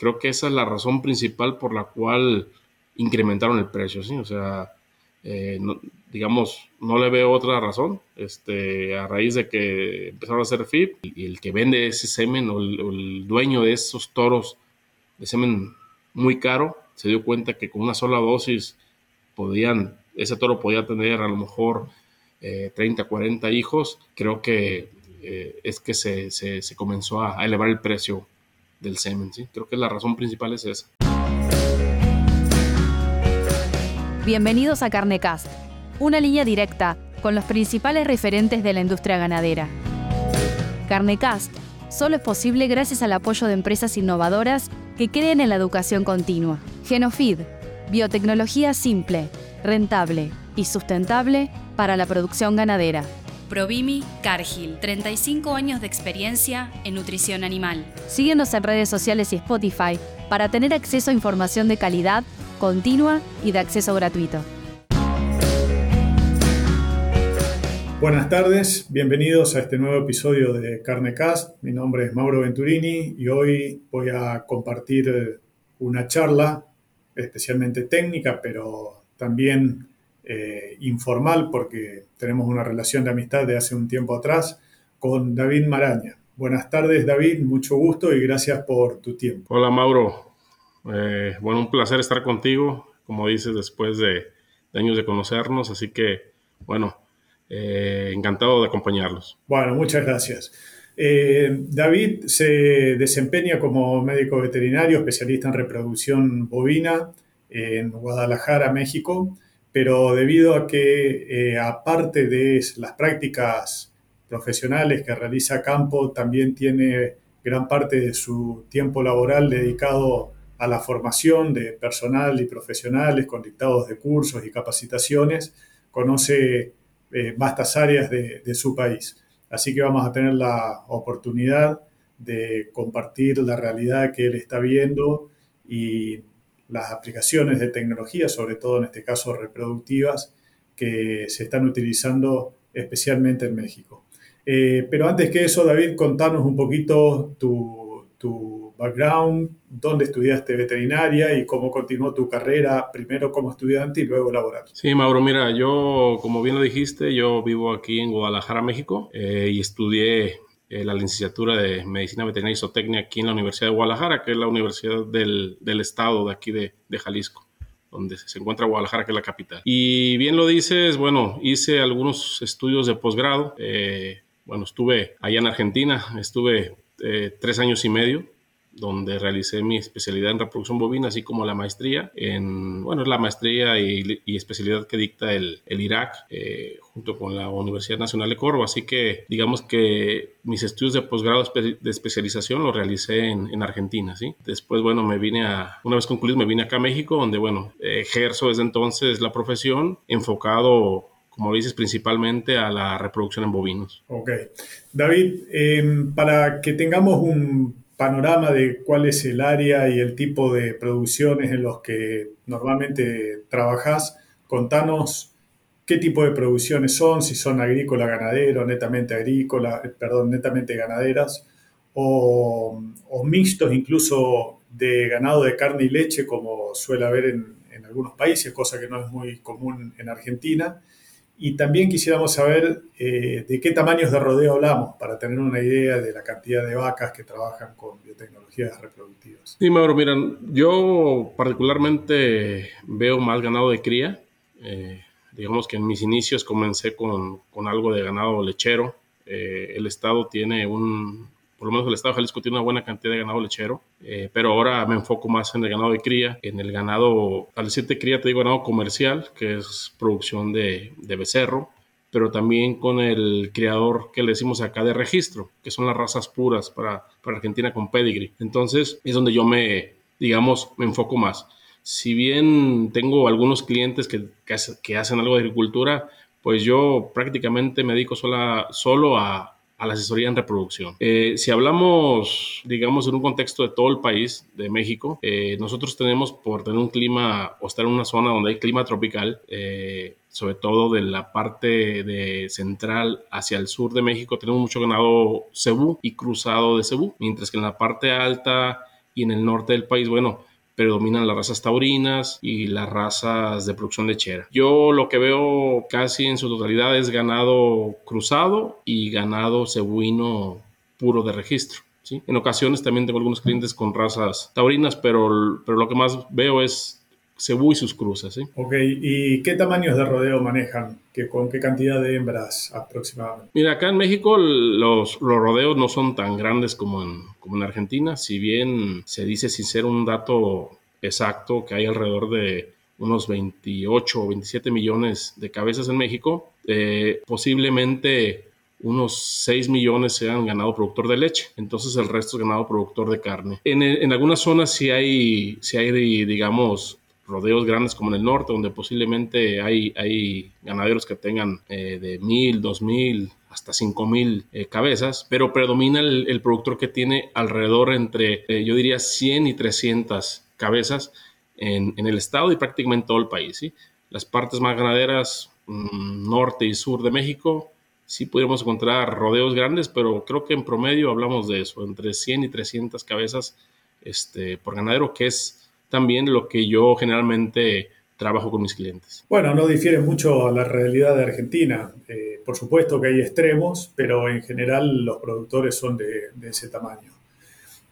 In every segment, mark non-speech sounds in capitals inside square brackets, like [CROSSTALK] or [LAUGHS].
creo que esa es la razón principal por la cual incrementaron el precio, ¿sí? O sea, eh, digamos, no le veo otra razón. Este, a raíz de que empezaron a hacer feed y el que vende ese semen o el, dueño de esos toros de semen muy caro se dio cuenta que con una sola dosis podían, ese toro podía tener a lo mejor 30, eh, 40 hijos. Creo que eh, es que se, comenzó a, elevar el precio del semen. ¿sí? Creo que la razón principal es esa. Bienvenidos a Carnecast, una línea directa con los principales referentes de la industria ganadera. Carnecast solo es posible gracias al apoyo de empresas innovadoras que creen en la educación continua. Genofeed, biotecnología simple, rentable y sustentable para la producción ganadera. Provimi Cargill, 35 años de experiencia en nutrición animal. Síguenos en redes sociales y Spotify para tener acceso a información de calidad continua y de acceso gratuito. Buenas tardes, bienvenidos a este nuevo episodio de Carnecast. Mi nombre es Mauro Venturini y hoy voy a compartir una charla especialmente técnica, pero también eh, informal porque tenemos una relación de amistad de hace un tiempo atrás con David Maraña. Buenas tardes David, mucho gusto y gracias por tu tiempo. Hola Mauro, eh, bueno, un placer estar contigo, como dices, después de, años de conocernos, así que, bueno, eh, encantado de acompañarlos. Bueno, muchas gracias. Eh, David se desempeña como médico veterinario, especialista en reproducción bovina en Guadalajara, México, pero debido a que, aparte de las prácticas profesionales que realiza campo, también tiene gran parte de su tiempo laboral dedicado a la formación de personal y profesionales con dictados de cursos y capacitaciones, conoce eh, vastas áreas de, su país. Así que vamos a tener la oportunidad de compartir la realidad que él está viendo y las aplicaciones de tecnología, sobre todo en este caso reproductivas, que se están utilizando especialmente en México. Eh, pero antes que eso, David, contanos un poquito tu, tu background, dónde estudiaste veterinaria y cómo continuó tu carrera, primero como estudiante y luego laboral. Sí, Mauro, mira, yo, como bien lo dijiste, yo vivo aquí en Guadalajara, México, eh, y estudié eh, la licenciatura de Medicina Veterinaria y Zootecnia aquí en la Universidad de Guadalajara, que es la universidad del, del estado de aquí de, de Jalisco donde se encuentra Guadalajara, que es la capital. Y bien lo dices, bueno, hice algunos estudios de posgrado. Eh, bueno, estuve allá en Argentina, estuve tres años y medio donde realicé mi especialidad en reproducción bovina, así como la maestría en, bueno, la maestría y, especialidad que dicta el, el Irak, eh, junto con la Universidad Nacional de Córdoba. Así que digamos que mis estudios de posgrado de especialización los realicé en, en, Argentina, ¿sí? Después, bueno, me vine a, una vez concluido, me vine acá a México, donde, bueno, ejerzo desde entonces la profesión enfocado como dices, principalmente a la reproducción en bovinos. Ok. David, em, para que tengamos un panorama de cuál es el área y el tipo de producciones en los que normalmente trabajas. Contanos qué tipo de producciones son, si son agrícola, ganadero, netamente agrícola, perdón, netamente ganaderas, o, mixtos incluso de ganado de carne y leche, como suele haber en, en algunos países, cosa que no es muy común en Argentina. Y también quisiéramos saber eh, de qué tamaños de rodeo hablamos para tener una idea de la cantidad de vacas que trabajan con biotecnologías reproductivas. Sí, Mauro, miran, yo particularmente veo más ganado de cría. Eh, digamos que en mis inicios comencé con, con algo de ganado lechero. Eh, el estado tiene un, por lo menos el estado de Jalisco tiene una buena cantidad de ganado lechero, eh, pero ahora me enfoco más en el ganado de cría, en el ganado, al decirte cría te digo ganado comercial, que es producción de, de becerro, pero también con el criador que le decimos acá de registro, que son las razas puras para, para Argentina con pedigree. Entonces es donde yo me, digamos, me enfoco más. Si bien tengo algunos clientes que, que, hacen algo de agricultura, pues yo prácticamente me dedico sola, solo a, a la asesoría en reproducción. Eh, si hablamos, digamos, en un contexto de todo el país, de México, eh, nosotros tenemos, por tener un clima o estar en una zona donde hay clima tropical, eh, sobre todo de la parte de central hacia el sur de México, tenemos mucho ganado cebú y cruzado de cebú, mientras que en la parte alta y en el norte del país, bueno, predominan las razas taurinas y las razas de producción lechera. Yo lo que veo casi en su totalidad es ganado cruzado y ganado cebuino puro de registro. En ocasiones también tengo algunos clientes con razas taurinas, pero, pero lo que más veo es cebú y sus cruzas. ¿sí? Ok, ¿y qué tamaños de rodeo manejan? ¿Qué, ¿Con qué cantidad de hembras aproximadamente? Mira, acá en México los, los rodeos no son tan grandes como en, como en Argentina, si bien se dice sin ser un dato exacto que hay alrededor de unos 28 o 27 millones de cabezas en México, eh, posiblemente unos 6 millones sean ganado productor de leche, entonces el resto es ganado productor de carne. En, en algunas zonas sí hay, sí hay, digamos, rodeos grandes como en el norte, donde posiblemente hay, hay ganaderos que tengan eh, de mil, dos mil, hasta cinco mil eh, cabezas, pero predomina el, productor que tiene alrededor entre, eh, yo diría, 100 y 300 cabezas en, en, el estado y prácticamente todo el país. ¿sí? Las partes más ganaderas, mm, norte y sur de México, sí pudiéramos encontrar rodeos grandes, pero creo que en promedio hablamos de eso, entre 100 y 300 cabezas este, por ganadero, que es también lo que yo generalmente trabajo con mis clientes. Bueno, no difiere mucho a la realidad de Argentina. Eh, por supuesto que hay extremos, pero en general los productores son de, ese tamaño.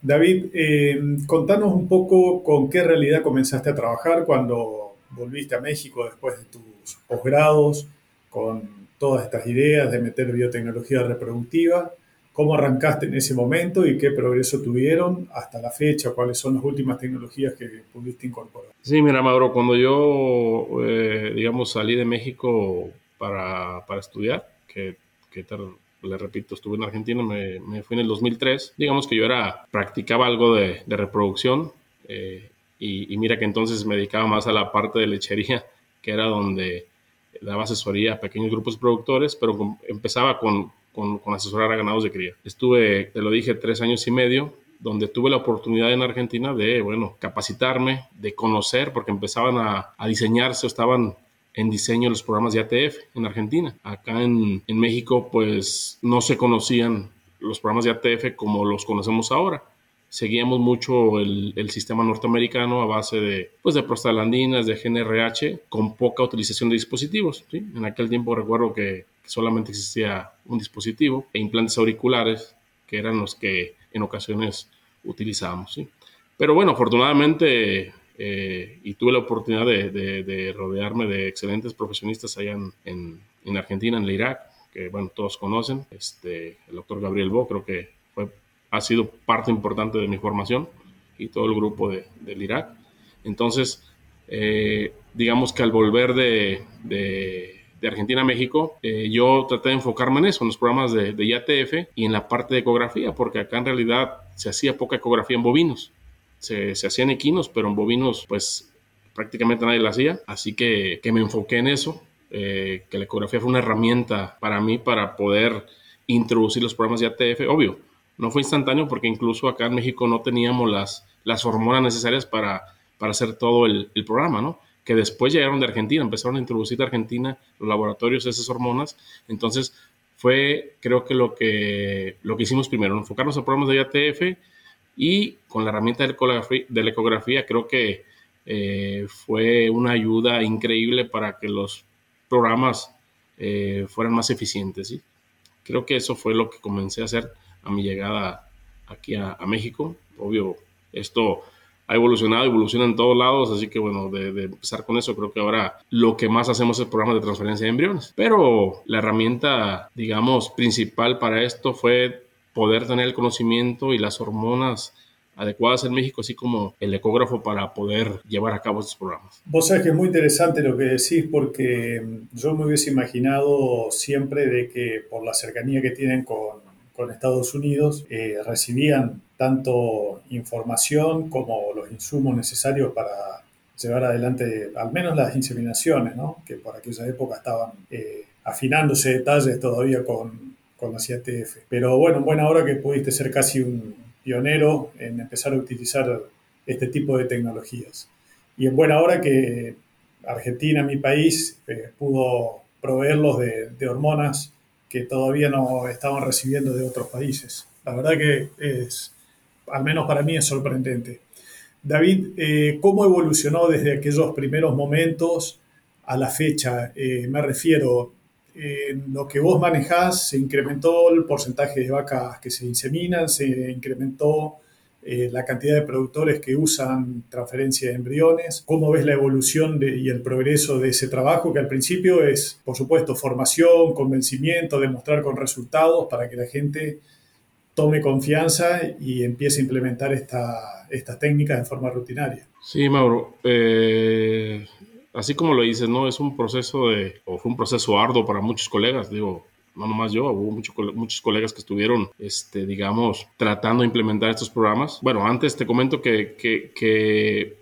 David, eh, contanos un poco con qué realidad comenzaste a trabajar cuando volviste a México después de tus posgrados, con todas estas ideas de meter biotecnología reproductiva cómo arrancaste en ese momento y qué progreso tuvieron hasta la fecha, cuáles son las últimas tecnologías que pudiste incorporar. Sí, mira, Mauro, cuando yo, eh, digamos, salí de México para, para estudiar, que, que le repito, estuve en Argentina, me, me, fui en el 2003, digamos que yo era, practicaba algo de, de reproducción eh, y, y mira que entonces me dedicaba más a la parte de lechería, que era donde daba asesoría a pequeños grupos productores, pero empezaba con, con, asesorar a ganados de cría. Estuve, te lo dije, tres años y medio donde tuve la oportunidad en Argentina de, bueno, capacitarme, de conocer, porque empezaban a, diseñarse o estaban en diseño los programas de ATF en Argentina. Acá en, México, pues no se conocían los programas de ATF como los conocemos ahora. Seguíamos mucho el, sistema norteamericano a base de, pues, de prostaglandinas, de GNRH, con poca utilización de dispositivos. En aquel tiempo recuerdo que solamente existía un dispositivo e implantes auriculares, que eran los que en ocasiones utilizábamos. ¿sí? Pero bueno, afortunadamente, eh, y tuve la oportunidad de, de, rodearme de excelentes profesionistas allá en, en, Argentina, en el Irak, que bueno, todos conocen, este, el doctor Gabriel Bo, creo que fue, ha sido parte importante de mi formación y todo el grupo de, del Irak. Entonces, eh, digamos que al volver de Argentina a México, eh, yo traté de enfocarme en eso, en los programas de, de IATF y en la parte de ecografía, porque acá en realidad se hacía poca ecografía en bovinos. Se, se hacían equinos, pero en bovinos, pues prácticamente nadie la hacía. Así que, que me enfoqué en eso, eh, que la ecografía fue una herramienta para mí para poder introducir los programas de IATF. Obvio, no fue instantáneo porque incluso acá en México no teníamos las, las hormonas necesarias para, para hacer todo el, el programa, ¿no? Que después llegaron de Argentina, empezaron a introducir de Argentina los laboratorios esas hormonas. Entonces, fue creo que lo que, lo que hicimos primero, enfocarnos a programas de IATF y con la herramienta de, ecografía, de la ecografía creo que eh, fue una ayuda increíble para que los programas eh, fueran más eficientes. ¿sí? Creo que eso fue lo que comencé a hacer a mi llegada aquí a, a México. Obvio, esto ha evolucionado, evoluciona en todos lados, así que bueno, de, empezar con eso, creo que ahora lo que más hacemos es el programa de transferencia de embriones. Pero la herramienta, digamos, principal para esto fue poder tener el conocimiento y las hormonas adecuadas en México, así como el ecógrafo para poder llevar a cabo estos programas. Vos sabés que es muy interesante lo que decís porque yo me hubiese imaginado siempre de que por la cercanía que tienen con, con Estados Unidos eh, recibían tanto información como los insumos necesarios para llevar adelante al menos las inseminaciones, ¿no? que por aquella época estaban eh, afinándose detalles todavía con, con la CIATF. Pero bueno, en buena hora que pudiste ser casi un pionero en empezar a utilizar este tipo de tecnologías. Y en buena hora que Argentina, mi país, eh, pudo proveerlos de, de hormonas que todavía no estaban recibiendo de otros países. La verdad que es al menos para mí es sorprendente. David, eh, ¿cómo evolucionó desde aquellos primeros momentos a la fecha? Eh, me refiero, en lo que vos manejás, se incrementó el porcentaje de vacas que se inseminan, se incrementó eh, la cantidad de productores que usan transferencia de embriones, cómo ves la evolución y el progreso de ese trabajo, que al principio es, por supuesto, formación, convencimiento, demostrar con resultados para que la gente tome confianza y empiece a implementar esta, estas técnicas de forma rutinaria. Sí, Mauro. Eh, así como lo dices, ¿no? Es un proceso de, o fue un proceso arduo para muchos colegas, digo, no nomás yo, hubo mucho, muchos colegas que estuvieron, este, digamos, tratando de implementar estos programas. Bueno, antes te comento que, que, que,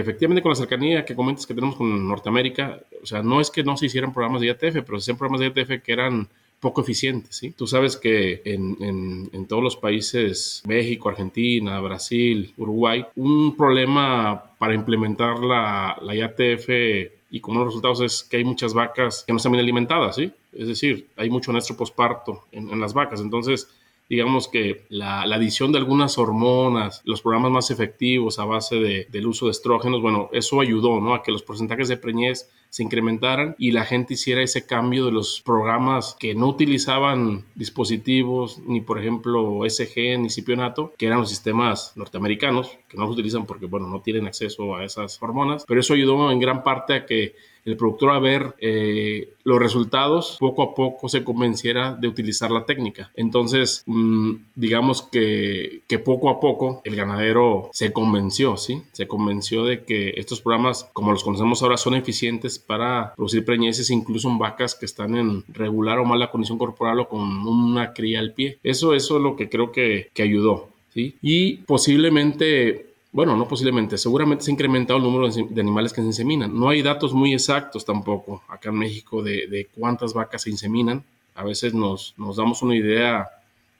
efectivamente con la cercanía que comentas que tenemos con Norteamérica, o sea, no es que no se hicieran programas de IATF, pero se hicieron programas de IATF que eran poco eficiente, ¿sí? Tú sabes que en, en, todos los países, México, Argentina, Brasil, Uruguay, un problema para implementar la, la IATF y con los resultados es que hay muchas vacas que no están bien alimentadas, ¿sí? Es decir, hay mucho nuestro posparto en las vacas, entonces digamos que la, adición de algunas hormonas, los programas más efectivos a base de, del uso de estrógenos, bueno, eso ayudó ¿no? a que los porcentajes de preñez se incrementaran y la gente hiciera ese cambio de los programas que no utilizaban dispositivos, ni por ejemplo SG ni cipionato, que eran los sistemas norteamericanos, que no los utilizan porque, bueno, no tienen acceso a esas hormonas, pero eso ayudó en gran parte a que el productor a ver eh, los resultados, poco a poco se convenciera de utilizar la técnica. Entonces, mm, digamos que, que, poco a poco el ganadero se convenció, ¿sí? Se convenció de que estos programas, como los conocemos ahora, son eficientes para producir preñeces, incluso en vacas que están en regular o mala condición corporal o con una cría al pie. Eso, eso es lo que creo que, que ayudó. ¿Sí? Y posiblemente bueno, no posiblemente, seguramente se ha incrementado el número de animales que se inseminan. No hay datos muy exactos tampoco acá en México de, cuántas vacas se inseminan. A veces nos, damos una idea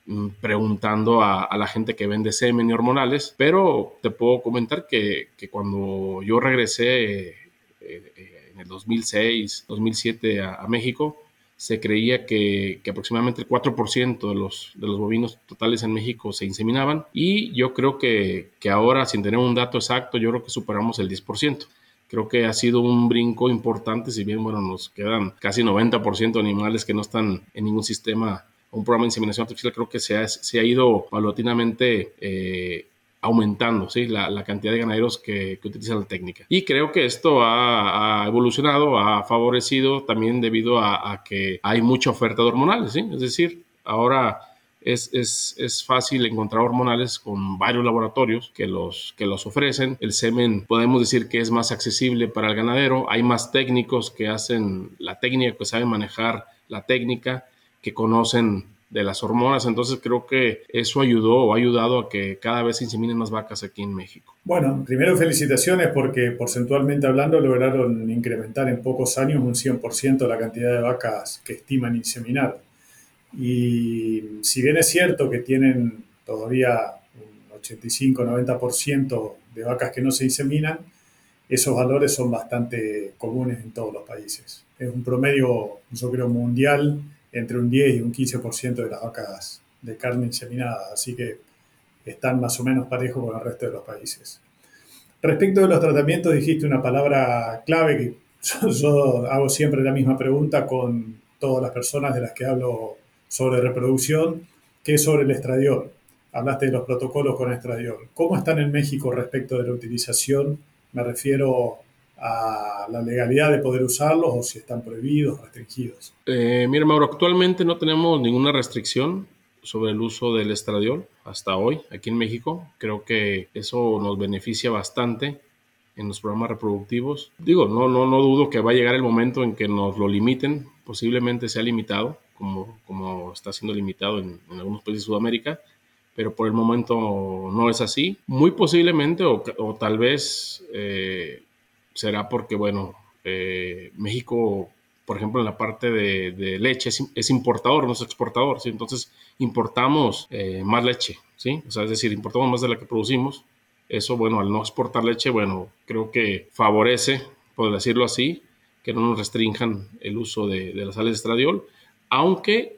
mm, preguntando a, la gente que vende semen y hormonales, pero te puedo comentar que, cuando yo regresé eh, eh, en el 2006, 2007 a México, se creía que, aproximadamente el 4% de los, de los bovinos totales en México se inseminaban. Y yo creo que, que ahora, sin tener un dato exacto, yo creo que superamos el 10% creo que ha sido un brinco importante, si bien, bueno, nos quedan casi 90% de animales que no están en ningún sistema, un programa de inseminación artificial, creo que se ha, se ha ido paulatinamente eh, aumentando ¿sí? la, cantidad de ganaderos que, utilizan la técnica. Y creo que esto ha, evolucionado, ha favorecido también debido a, a, que hay mucha oferta de hormonales. ¿sí? Es decir, ahora es, es, es, fácil encontrar hormonales con varios laboratorios que los, que los ofrecen. El semen podemos decir que es más accesible para el ganadero. Hay más técnicos que hacen la técnica, que saben manejar la técnica, que conocen de las hormonas. Entonces creo que eso ayudó o ha ayudado a que cada vez se inseminen más vacas aquí en México. Bueno, primero felicitaciones porque porcentualmente hablando lograron incrementar en pocos años un 100% la cantidad de vacas que estiman inseminar. Y si bien es cierto que tienen todavía un 85-90% de vacas que no se inseminan, esos valores son bastante comunes en todos los países. Es un promedio, yo creo, mundial entre un 10 y un 15% de las vacas de carne inseminada, así que están más o menos parejos con el resto de los países. Respecto de los tratamientos, dijiste una palabra clave que [LAUGHS] yo, hago siempre la misma pregunta con todas las personas de las que hablo sobre reproducción, que es sobre el estradiol. Hablaste de los protocolos con estradiol. ¿Cómo están en México respecto de la utilización? Me refiero a la legalidad de poder usarlos o si están prohibidos, restringidos? Eh, mira, Mauro, actualmente no tenemos ninguna restricción sobre el uso del estradiol hasta hoy aquí en México. Creo que eso nos beneficia bastante en los programas reproductivos. Digo, no, no, no dudo que va a llegar el momento en que nos lo limiten, posiblemente sea limitado, como, como está siendo limitado en, algunos países de Sudamérica, pero por el momento no es así. Muy posiblemente o, tal vez eh, será porque, bueno, eh, México, por ejemplo, en la parte de, leche es, importador, no es exportador, ¿sí? Entonces importamos eh, más leche, ¿sí? O sea, es decir, importamos más de la que producimos. Eso, bueno, al no exportar leche, bueno, creo que favorece, por decirlo así, que no nos restrinjan el uso de, de las sales de estradiol, aunque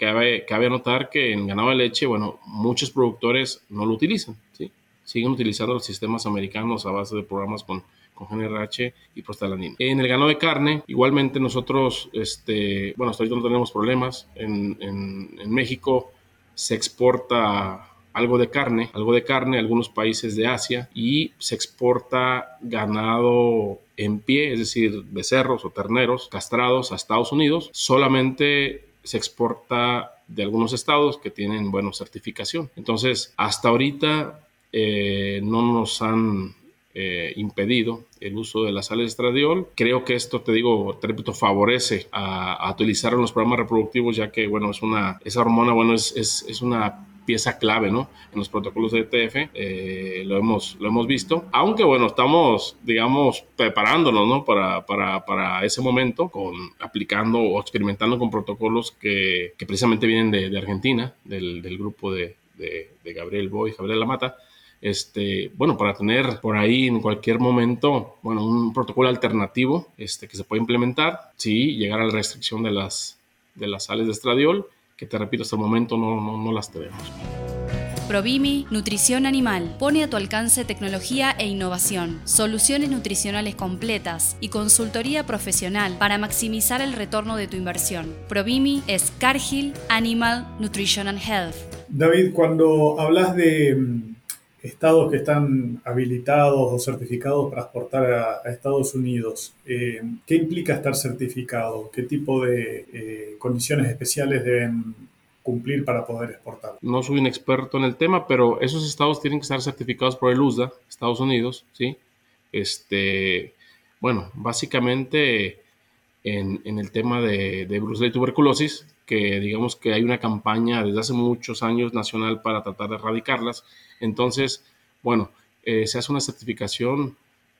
cabe, cabe notar que en ganado de leche, bueno, muchos productores no lo utilizan, ¿sí? Siguen utilizando los sistemas americanos a base de programas con, con GNRH y prostaglandina. En el ganado de carne, igualmente nosotros, este, bueno, hasta ahorita no tenemos problemas. En, en, México se exporta algo de carne, algo de carne algunos países de Asia y se exporta ganado en pie, es decir, becerros o terneros castrados a Estados Unidos. Solamente se exporta de algunos estados que tienen, bueno, certificación. Entonces, hasta ahorita eh, no nos han eh, impedido el uso de la sal estradiol. Creo que esto, te digo, te repito, favorece a, utilizar en los programas reproductivos, ya que, bueno, es una, esa hormona, bueno, es, es, es una pieza clave, ¿no? En los protocolos de ETF, eh, lo, hemos, lo hemos visto. Aunque, bueno, estamos, digamos, preparándonos, ¿no? Para, para, para ese momento, con, aplicando o experimentando con protocolos que, que precisamente vienen de, de Argentina, del, del grupo de, de, de, Gabriel Boy, Gabriel Lamata. Este, bueno, para tener por ahí en cualquier momento, bueno, un protocolo alternativo este, que se puede implementar, sí, llegar a la restricción de las, de las sales de estradiol que te repito, hasta el momento no, no, no las tenemos. Provimi, Nutrición Animal, pone a tu alcance tecnología e innovación, soluciones nutricionales completas y consultoría profesional para maximizar el retorno de tu inversión. Provimi es Cargill Animal Nutrition and Health. David, cuando hablas de estados que están habilitados o certificados para exportar a, Estados Unidos, eh, ¿qué implica estar certificado? ¿Qué tipo de eh, condiciones especiales deben cumplir para poder exportar? No soy un experto en el tema, pero esos estados tienen que estar certificados por el USDA, Estados Unidos, ¿sí? Este, bueno, básicamente en, en el tema de, de brucela y tuberculosis, que digamos que hay una campaña desde hace muchos años nacional para tratar de erradicarlas. Entonces, bueno, eh, se hace una certificación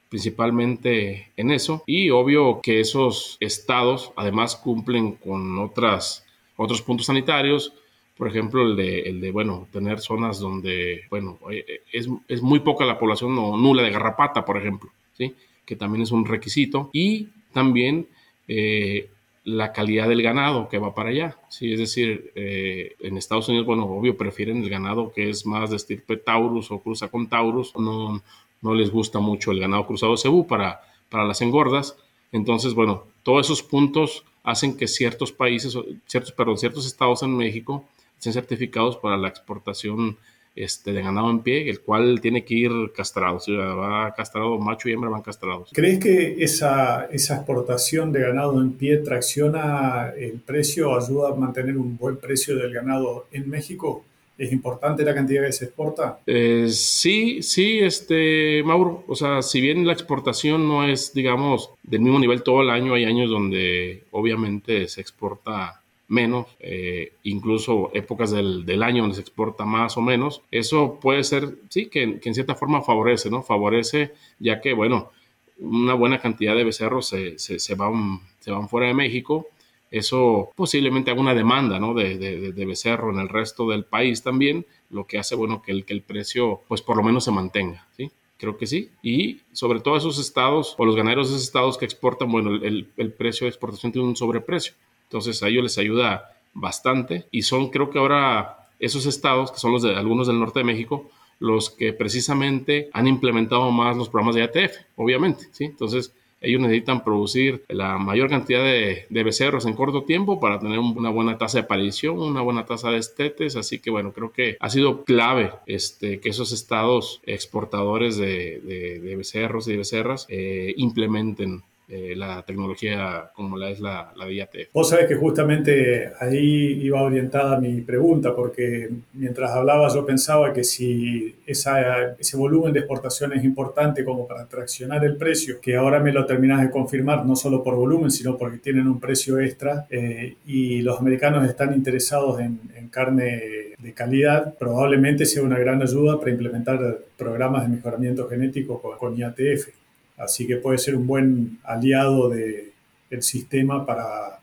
principalmente en eso y obvio que esos estados además cumplen con otras, otros puntos sanitarios, por ejemplo, el de, el de, bueno, tener zonas donde, bueno, eh, es, es muy poca la población o nula de garrapata, por ejemplo, ¿sí? Que también es un requisito. Y también eh, la calidad del ganado que va para allá. Sí, es decir, eh, en Estados Unidos, bueno, obvio, prefieren el ganado que es más de estirpe Taurus o cruza con Taurus. No, no les gusta mucho el ganado cruzado cebú para, para las engordas. Entonces, bueno, todos esos puntos hacen que ciertos países, ciertos, perdón, ciertos estados en México estén certificados para la exportación este, de ganado en pie, el cual tiene que ir castrado, sea, va castrado, macho y hembra van castrados. ¿Crees que esa, esa exportación de ganado en pie tracciona el precio, ayuda a mantener un buen precio del ganado en México? ¿Es importante la cantidad que se exporta? Eh, sí, sí, este, Mauro. O sea, si bien la exportación no es, digamos, del mismo nivel todo el año, hay años donde obviamente se exporta menos, eh, incluso épocas del, del, año donde se exporta más o menos, eso puede ser, sí, que, que, en cierta forma favorece, ¿no? Favorece ya que, bueno, una buena cantidad de becerros se, se, se van, se van fuera de México. Eso posiblemente haga una demanda ¿no? de, de, de, becerro en el resto del país también, lo que hace bueno que el, que el precio pues por lo menos se mantenga. ¿sí? Creo que sí. Y sobre todo esos estados o los ganaderos de esos estados que exportan, bueno, el, el precio de exportación tiene un sobreprecio. Entonces a ellos les ayuda bastante y son creo que ahora esos estados, que son los de algunos del norte de México, los que precisamente han implementado más los programas de ATF, obviamente, ¿sí? Entonces ellos necesitan producir la mayor cantidad de, de, becerros en corto tiempo para tener una buena tasa de aparición, una buena tasa de estetes. Así que bueno, creo que ha sido clave este, que esos estados exportadores de, de, becerros y becerras eh, implementen eh, la tecnología como la es la, la DIATF. Vos sabés que justamente ahí iba orientada mi pregunta, porque mientras hablaba yo pensaba que si esa, ese volumen de exportación es importante como para traccionar el precio, que ahora me lo terminás de confirmar, no solo por volumen, sino porque tienen un precio extra eh, y los americanos están interesados en, en carne de calidad, probablemente sea una gran ayuda para implementar programas de mejoramiento genético con, con IATF. Así que puede ser un buen aliado del de sistema para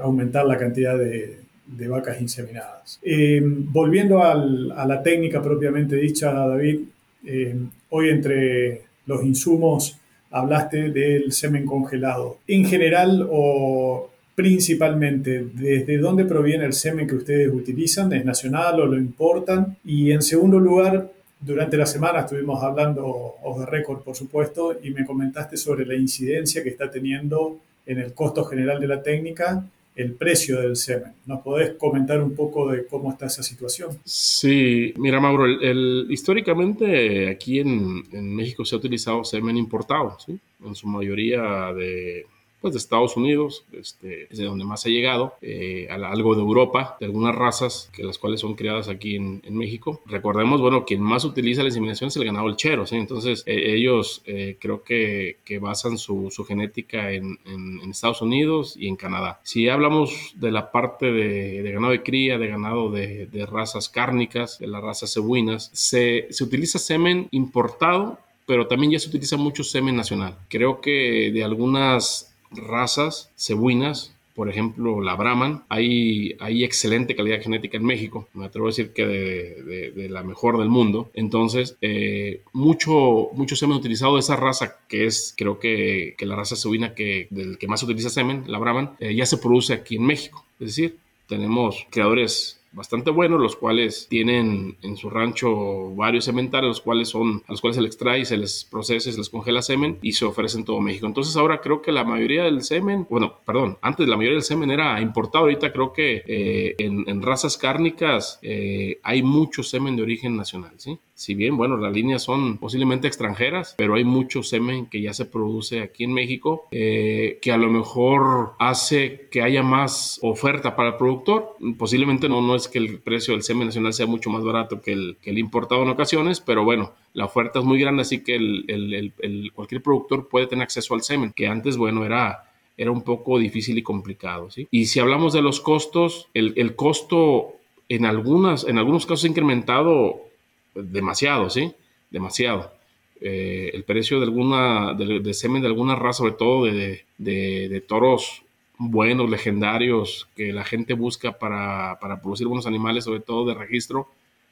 aumentar la cantidad de, de vacas inseminadas. Eh, volviendo a la técnica propiamente dicha, David, eh, hoy entre los insumos hablaste del semen congelado. En general, o principalmente desde dónde proviene el semen que ustedes utilizan, es nacional o lo importan. Y en segundo lugar, durante la semana estuvimos hablando, off the record por supuesto, y me comentaste sobre la incidencia que está teniendo en el costo general de la técnica el precio del semen. ¿Nos podés comentar un poco de cómo está esa situación? Sí, mira Mauro, el, históricamente aquí en, México se ha utilizado semen importado, ¿sí? en su mayoría de pues de Estados Unidos, este, es de donde más ha llegado, eh, algo de Europa, de algunas razas que las cuales son criadas aquí en, México. Recordemos, bueno, quien más utiliza la inseminación es el ganado lechero, ¿sí? entonces eh, ellos eh, creo que, que, basan su, su genética en, en, Estados Unidos y en Canadá. Si hablamos de la parte de, de ganado de cría, de ganado de, de, razas cárnicas, de las razas cebuinas, se, se utiliza semen importado pero también ya se utiliza mucho semen nacional. Creo que de algunas razas cebuinas, por ejemplo, la Brahman, hay, hay excelente calidad genética en México, me atrevo a decir que de, la mejor del mundo. Entonces, eh, mucho, mucho semen utilizado de esa raza, que es creo que, que la raza cebuina que, del que más utiliza semen, la Brahman, eh, ya se produce aquí en México. Es decir, tenemos creadores bastante buenos, los cuales tienen en su rancho varios sementales, los cuales son, a los cuales se les extrae, se les procesa, se les congela semen y se ofrece en todo México. Entonces ahora creo que la mayoría del semen, bueno, perdón, antes la mayoría del semen era importado, ahorita creo que eh, en, razas cárnicas eh, hay mucho semen de origen nacional, ¿sí? Si bien, bueno, las líneas son posiblemente extranjeras, pero hay mucho semen que ya se produce aquí en México, eh, que a lo mejor hace que haya más oferta para el productor. Posiblemente no, no es que el precio del semen nacional sea mucho más barato que el, que el importado en ocasiones, pero bueno, la oferta es muy grande, así que el, cualquier productor puede tener acceso al semen, que antes, bueno, era era un poco difícil y complicado. ¿sí? Y si hablamos de los costos, el, el costo en, algunas, en algunos casos incrementado demasiado, ¿sí? Demasiado. Eh, el precio de alguna, de, semen de alguna raza, sobre todo de, de, toros buenos, legendarios, que la gente busca para, para, producir buenos animales, sobre todo de registro,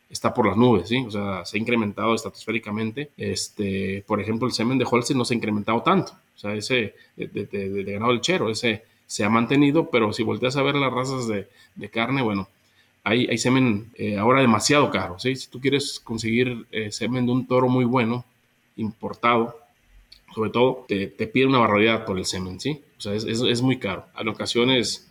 está por las nubes, ¿sí? O sea, se ha incrementado estratosféricamente. Este, por ejemplo, el semen de Holstein no se ha incrementado tanto. O sea, ese de, de ganado lechero, ese se ha mantenido, pero si volteas a ver las razas de, carne, bueno, hay, semen eh, ahora demasiado caro. ¿sí? Si tú quieres conseguir eh, semen de un toro muy bueno, importado, sobre todo, te, pide una barbaridad por el semen, ¿sí? O sea, es, muy caro. En ocasiones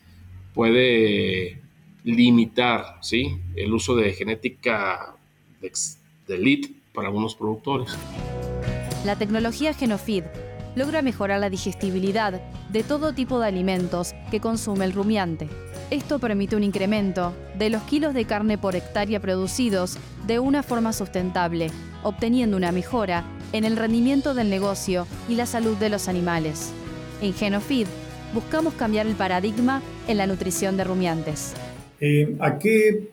puede limitar, ¿sí? El uso de genética de, de elite para algunos productores. La tecnología Genofeed logra mejorar la digestibilidad de todo tipo de alimentos que consume el rumiante esto permite un incremento de los kilos de carne por hectárea producidos de una forma sustentable, obteniendo una mejora en el rendimiento del negocio y la salud de los animales. En Genofeed buscamos cambiar el paradigma en la nutrición de rumiantes. Eh, ¿A qué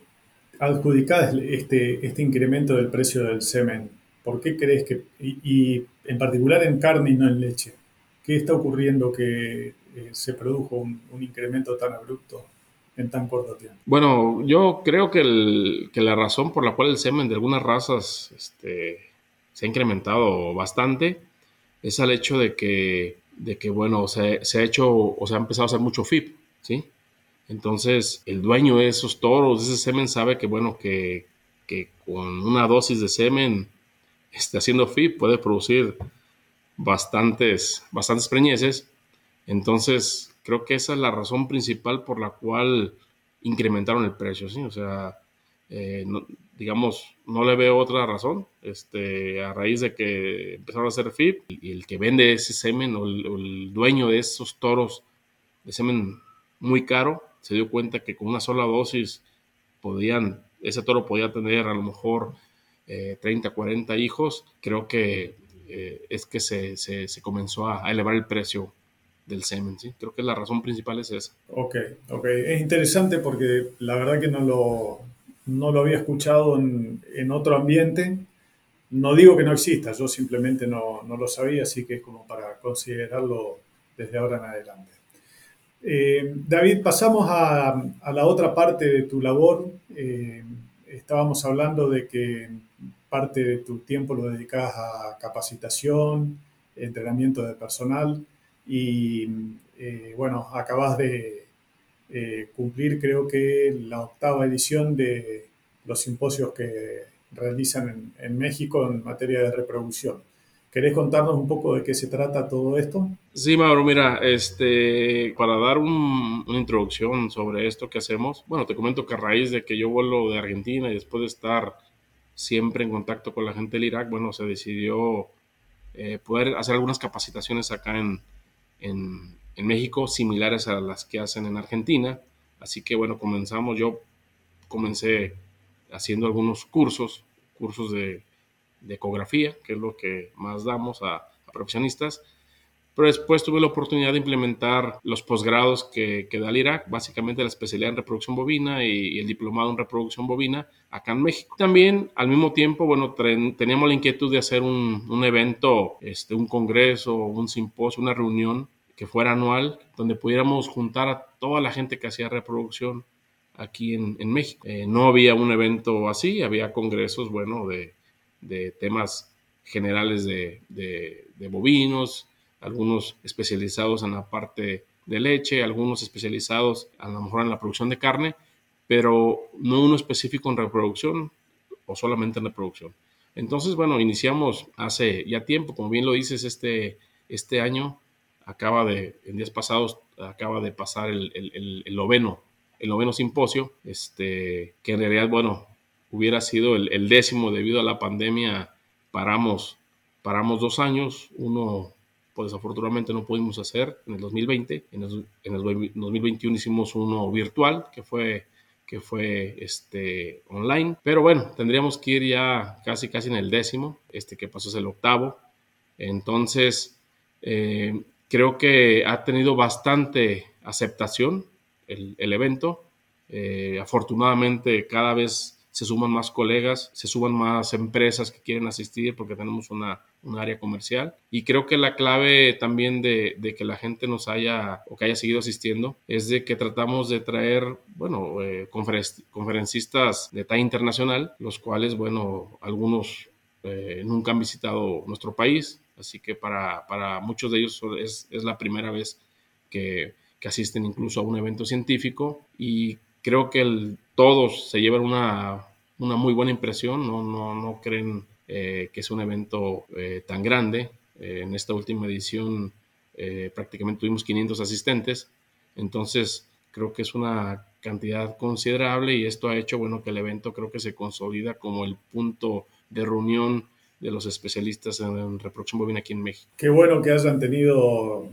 adjudicás este, este incremento del precio del semen? ¿Por qué crees que, y, en particular en carne y no en leche, qué está ocurriendo que eh, se produjo un incremento tan abrupto? en tan corto tiempo? Bueno, yo creo que, la razón por la cual el semen de algunas razas este, se ha incrementado bastante es el hecho de que, de que bueno, se, ha hecho o se ha empezado a hacer mucho FIP, ¿sí? Entonces, el dueño de esos toros, de ese semen, sabe que, bueno, que, con una dosis de semen este, haciendo FIP puede producir bastantes, bastantes preñeces. Entonces, Creo que esa es la razón principal por la cual incrementaron el precio, ¿sí? O sea, eh, digamos, no le veo otra razón. Este, a raíz de que empezaron a hacer FIP y el que vende ese semen o el, dueño de esos toros de semen muy caro se dio cuenta que con una sola dosis podían, ese toro podía tener a lo mejor 30, eh, 40 hijos. Creo que eh, es que se, se, comenzó a elevar el precio del semen, ¿sí? Creo que la razón principal es esa. Ok, ok. Es interesante porque la verdad que no lo, no lo había escuchado en, en otro ambiente. No digo que no exista, yo simplemente no, no, lo sabía, así que es como para considerarlo desde ahora en adelante. Eh, David, pasamos a, a, la otra parte de tu labor. Eh, estábamos hablando de que parte de tu tiempo lo dedicas a capacitación, entrenamiento de personal y eh, bueno, acabas de, eh, cumplir creo que la octava edición de los simposios que realizan en, México en materia de reproducción. ¿Querés contarnos un poco de qué se trata todo esto? Sí, Mauro, mira, este, para dar una introducción sobre esto que hacemos, bueno, te comento que a raíz de que yo vuelo de Argentina y después de estar siempre en contacto con la gente del Irak, bueno, se decidió eh, poder hacer algunas capacitaciones acá en, en, México similares a las que hacen en Argentina. Así que bueno, comenzamos, yo comencé haciendo algunos cursos, cursos de, de ecografía, que es lo que más damos a, a profesionistas pero después tuve la oportunidad de implementar los posgrados que, da el Irak, básicamente la especialidad en reproducción bovina y, el diplomado en reproducción bovina acá en México. También, al mismo tiempo, bueno, teníamos la inquietud de hacer un, un evento, este, un congreso, un simposio, una reunión que fuera anual, donde pudiéramos juntar a toda la gente que hacía reproducción aquí en, en México. Eh, no había un evento así, había congresos, bueno, de, temas generales de bovinos, algunos especializados en la parte de leche, algunos especializados a lo mejor en la producción de carne, pero no uno específico en reproducción o solamente en reproducción. Entonces, bueno, iniciamos hace ya tiempo, como bien lo dices, este, este año acaba de, en días pasados, acaba de pasar el, el, el, noveno, el noveno simposio, este, que en realidad, bueno, hubiera sido el, el décimo debido a la pandemia, paramos, paramos dos años, uno pues desafortunadamente no pudimos hacer en el 2020. En el, en el 2021 hicimos uno virtual que fue que fue este, online. Pero bueno, tendríamos que ir ya casi casi en el décimo, este que pasó es el octavo. Entonces, eh, creo que ha tenido bastante aceptación el, evento. Eh, afortunadamente, cada vez se suman más colegas, se suman más empresas que quieren asistir porque tenemos una, un área comercial. Y creo que la clave también de, de, que la gente nos haya o que haya seguido asistiendo es de que tratamos de traer, bueno, eh, conferencistas de talla internacional, los cuales, bueno, algunos eh, nunca han visitado nuestro país, así que para, para muchos de ellos es, es la primera vez que, que asisten incluso a un evento científico y creo que el, todos se llevan una, una muy buena impresión, no, no, no creen eh, que es un evento eh, tan grande. Eh, en esta última edición prácticamente tuvimos 500 asistentes, entonces creo que es una cantidad considerable y esto ha hecho bueno que el evento creo que se consolida como el punto de reunión de los especialistas en reproducción bovina aquí en México. Qué bueno que hayan tenido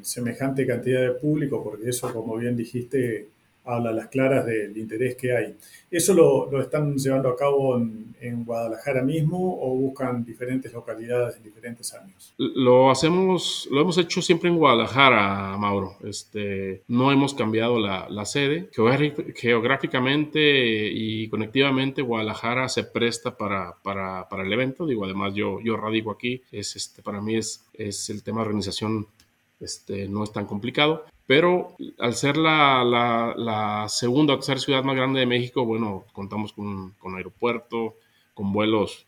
semejante cantidad de público, porque eso, como bien dijiste, habla a las claras del interés que hay. ¿Eso lo, lo están llevando a cabo en, en, Guadalajara mismo o buscan diferentes localidades en diferentes años? Lo hacemos, lo hemos hecho siempre en Guadalajara, Mauro. Este, no hemos cambiado la, la sede. Geográficamente y conectivamente, Guadalajara se presta para, para, para el evento. Digo, además yo, yo radico aquí. Es, este, para mí es, es el tema de organización este, no es tan complicado. Pero al ser la, la, la, segunda o tercera ciudad más grande de México, bueno, contamos con, con aeropuerto, con vuelos,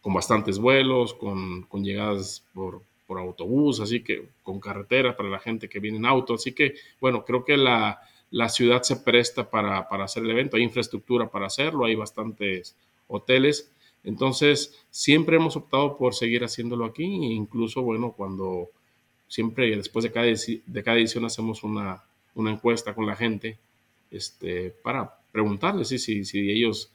con bastantes vuelos, con, con llegadas por, por, autobús, así que con carretera para la gente que viene en auto. Así que, bueno, creo que la, la ciudad se presta para, para hacer el evento, hay infraestructura para hacerlo, hay bastantes hoteles. Entonces, siempre hemos optado por seguir haciéndolo aquí, incluso, bueno, cuando siempre después de cada, de cada edición hacemos una, una encuesta con la gente este, para preguntarles si, si ellos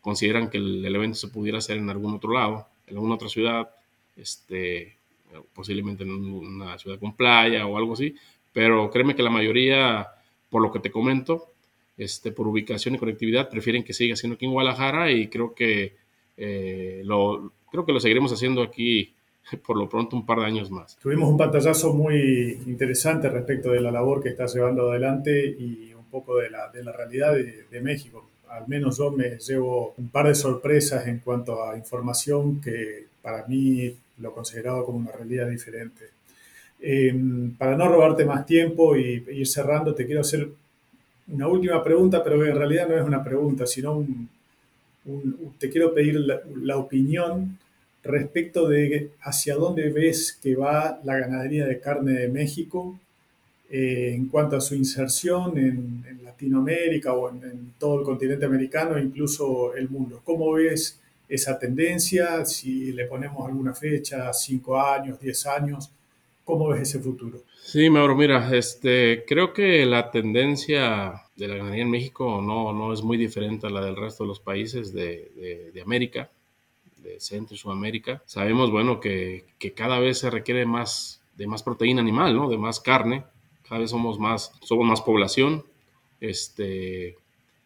consideran que el, el, evento se pudiera hacer en algún otro lado, en alguna otra ciudad, este, posiblemente en una ciudad con playa o algo así, pero créeme que la mayoría, por lo que te comento, este, por ubicación y conectividad, prefieren que siga siendo aquí en Guadalajara y creo que, eh, lo, creo que lo seguiremos haciendo aquí [LAUGHS] por lo pronto un par de años más. Tuvimos un pantallazo muy interesante respecto de la labor que está llevando adelante y un poco de la, de la realidad de, de, México. Al menos yo me llevo un par de sorpresas en cuanto a información que para mí lo consideraba como una realidad diferente. Eh, para no robarte más tiempo y, y ir cerrando, te quiero hacer una última pregunta, pero en realidad no es una pregunta, sino un, un, te quiero pedir la, la opinión respecto de hacia dónde ves que va la ganadería de carne de México eh, en cuanto a su inserción en, Latinoamérica o en, todo el continente americano e incluso el mundo. ¿Cómo ves esa tendencia? Si le ponemos alguna fecha, cinco años, diez años, ¿cómo ves ese futuro? Sí, Mauro, mira, este, creo que la tendencia de la ganadería en México no, no es muy diferente a la del resto de los países de, de, América, de Centro y Sudamérica. Sabemos, bueno, que, cada vez se requiere más de más proteína animal, ¿no? De más carne. Cada vez somos más, somos más población. Este,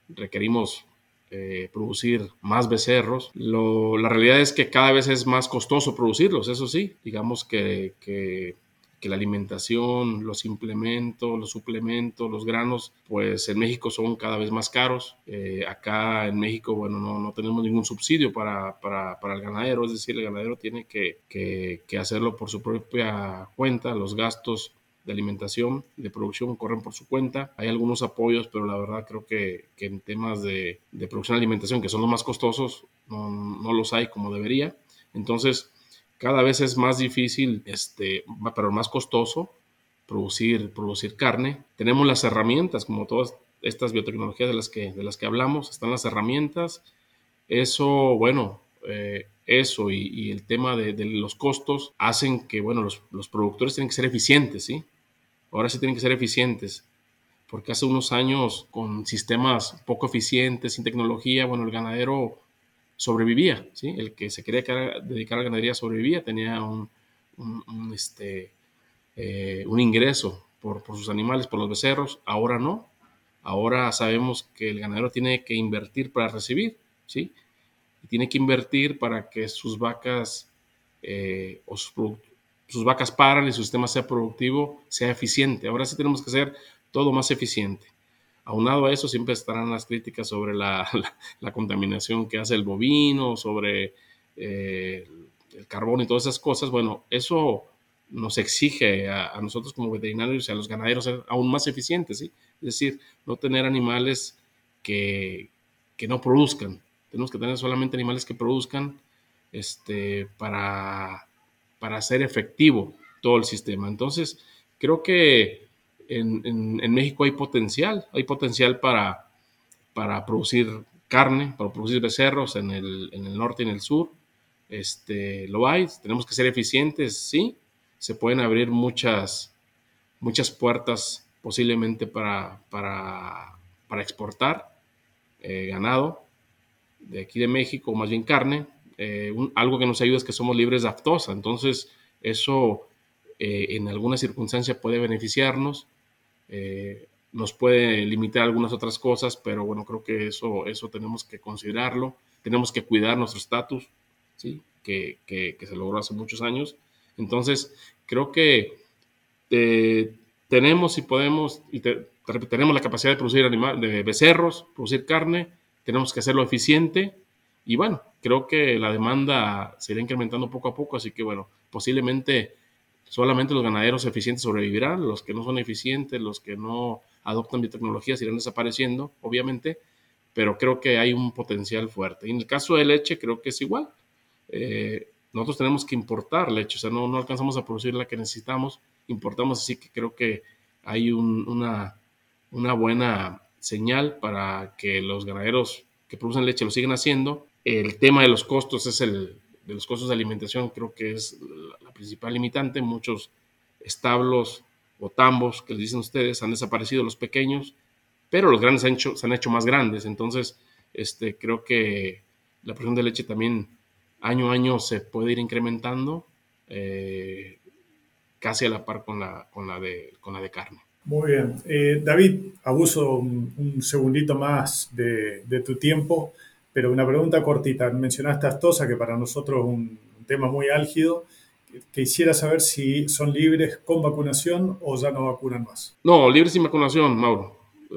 requerimos eh, producir más becerros. Lo, la realidad es que cada vez es más costoso producirlos, eso sí. Digamos que, que que la alimentación, los implementos, los suplementos, los granos, pues en México son cada vez más caros. Eh, acá en México, bueno, no, no tenemos ningún subsidio para, para, para, el ganadero, es decir, el ganadero tiene que, que, que, hacerlo por su propia cuenta, los gastos de alimentación de producción corren por su cuenta. Hay algunos apoyos, pero la verdad creo que, que en temas de, de, producción y alimentación, que son los más costosos, no, no los hay como debería. Entonces, cada vez es más difícil, este, pero más costoso producir, producir carne. Tenemos las herramientas, como todas estas biotecnologías de las que, de las que hablamos, están las herramientas. Eso, bueno, eh, eso y, el tema de, los costos hacen que, bueno, los, los, productores tienen que ser eficientes, ¿sí? Ahora sí tienen que ser eficientes, porque hace unos años con sistemas poco eficientes, sin tecnología, bueno, el ganadero sobrevivía, ¿sí? El que se quería dedicar a la ganadería sobrevivía, tenía un, este, eh, un ingreso por, sus animales, por los becerros, ahora no. Ahora sabemos que el ganadero tiene que invertir para recibir, ¿sí? Y tiene que invertir para que sus vacas eh, o sus, sus vacas paran y su sistema sea productivo, sea eficiente. Ahora sí tenemos que hacer todo más eficiente. Aunado a eso, siempre estarán las críticas sobre [LAUGHS] la, contaminación que hace el bovino, sobre eh, el carbón y todas esas cosas. Bueno, eso nos exige a, nosotros como veterinarios y a los ganaderos ser aún más eficientes, ¿sí? Es decir, no tener animales que, no produzcan. Tenemos que tener solamente animales que produzcan este, para, para hacer efectivo todo el sistema. Entonces, creo que en, México hay potencial, hay potencial para, para producir carne, para producir becerros en el, norte y en el sur. Este, lo hay, tenemos que ser eficientes, sí, se pueden abrir muchas, muchas puertas posiblemente para, para, exportar eh, ganado de aquí de México, más bien carne. Eh, algo que nos ayuda es que somos libres de aftosa, entonces eso eh, en alguna circunstancia puede beneficiarnos. Eh, nos puede limitar algunas otras cosas, pero bueno, creo que eso, eso tenemos que considerarlo. Tenemos que cuidar nuestro estatus, ¿sí? Que, que, se logró hace muchos años. Entonces, creo que eh, tenemos y podemos, y tenemos la capacidad de producir animal, de becerros, producir carne, tenemos que hacerlo eficiente. Y bueno, creo que la demanda se irá incrementando poco a poco, así que bueno, posiblemente Solamente los ganaderos eficientes sobrevivirán, los que no son eficientes, los que no adoptan biotecnologías irán desapareciendo, obviamente, pero creo que hay un potencial fuerte. Y en el caso de leche, creo que es igual. Eh, nosotros tenemos que importar leche, o sea, no, no, alcanzamos a producir la que necesitamos, importamos, así que creo que hay una, una buena señal para que los ganaderos que producen leche lo sigan haciendo. El tema de los costos es el, de los costos de alimentación creo que es la, principal limitante. Muchos establos o tambos que les dicen ustedes han desaparecido los pequeños, pero los grandes se han hecho, más grandes. Entonces, este, creo que la producción de leche también año a año se puede ir incrementando eh, casi a la par con la, con la, de, con la de carne. Muy bien. Eh, David, abuso un, segundito más de, de tu tiempo. Pero una pregunta cortita. Mencionaste Astosa, que para nosotros es un, tema muy álgido. Quisiera saber si son libres con vacunación o ya no vacunan más. No, libres sin vacunación, Mauro.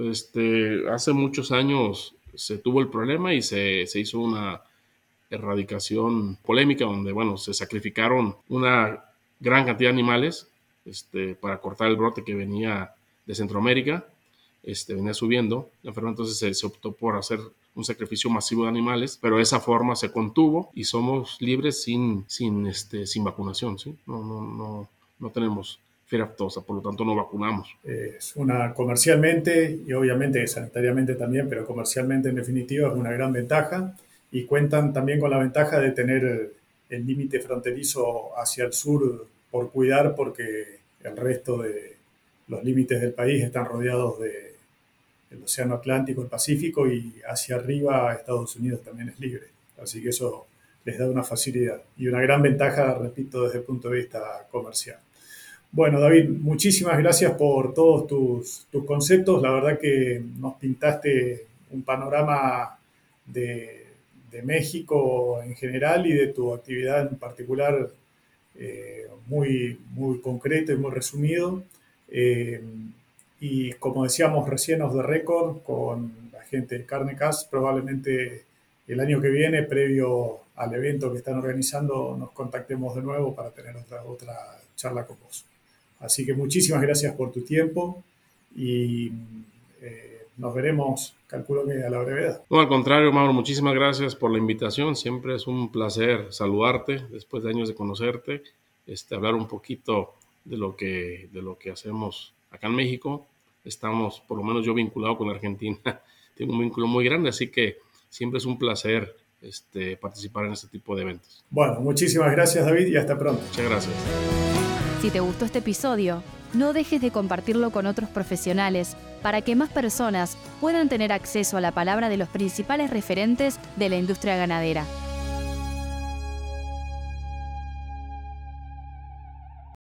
Este, hace muchos años se tuvo el problema y se, se hizo una erradicación polémica donde, bueno, se sacrificaron una gran cantidad de animales este, para cortar el brote que venía de Centroamérica, este, venía subiendo la enfermedad, entonces se, optó por hacer un sacrificio masivo de animales, pero esa forma se contuvo y somos libres sin, sin, este, sin vacunación, ¿sí? No, no, no, no tenemos aftosa, por lo tanto no vacunamos. Es una comercialmente y obviamente sanitariamente también, pero comercialmente en definitiva es una gran ventaja y cuentan también con la ventaja de tener el límite fronterizo hacia el sur por cuidar porque el resto de los límites del país están rodeados de el Océano Atlántico, el Pacífico y hacia arriba Estados Unidos también es libre. Así que eso les da una facilidad y una gran ventaja, repito, desde el punto de vista comercial. Bueno, David, muchísimas gracias por todos tus, tus conceptos. La verdad que nos pintaste un panorama de, de México en general y de tu actividad en particular eh, muy, muy concreto y muy resumido. Eh, y como decíamos recién, os de récord con la gente de Carnecast, probablemente el año que viene, previo al evento que están organizando, nos contactemos de nuevo para tener otra, otra charla con vos. Así que muchísimas gracias por tu tiempo y eh, nos veremos, calculo que a la brevedad. No, al contrario, Mauro, muchísimas gracias por la invitación. Siempre es un placer saludarte después de años de conocerte, este, hablar un poquito de lo, que, de lo que hacemos acá en México. Estamos, por lo menos yo vinculado con Argentina, [LAUGHS] tengo un vínculo muy grande, así que siempre es un placer este, participar en este tipo de eventos. Bueno, muchísimas gracias David y hasta pronto. Muchas gracias. Si te gustó este episodio, no dejes de compartirlo con otros profesionales para que más personas puedan tener acceso a la palabra de los principales referentes de la industria ganadera.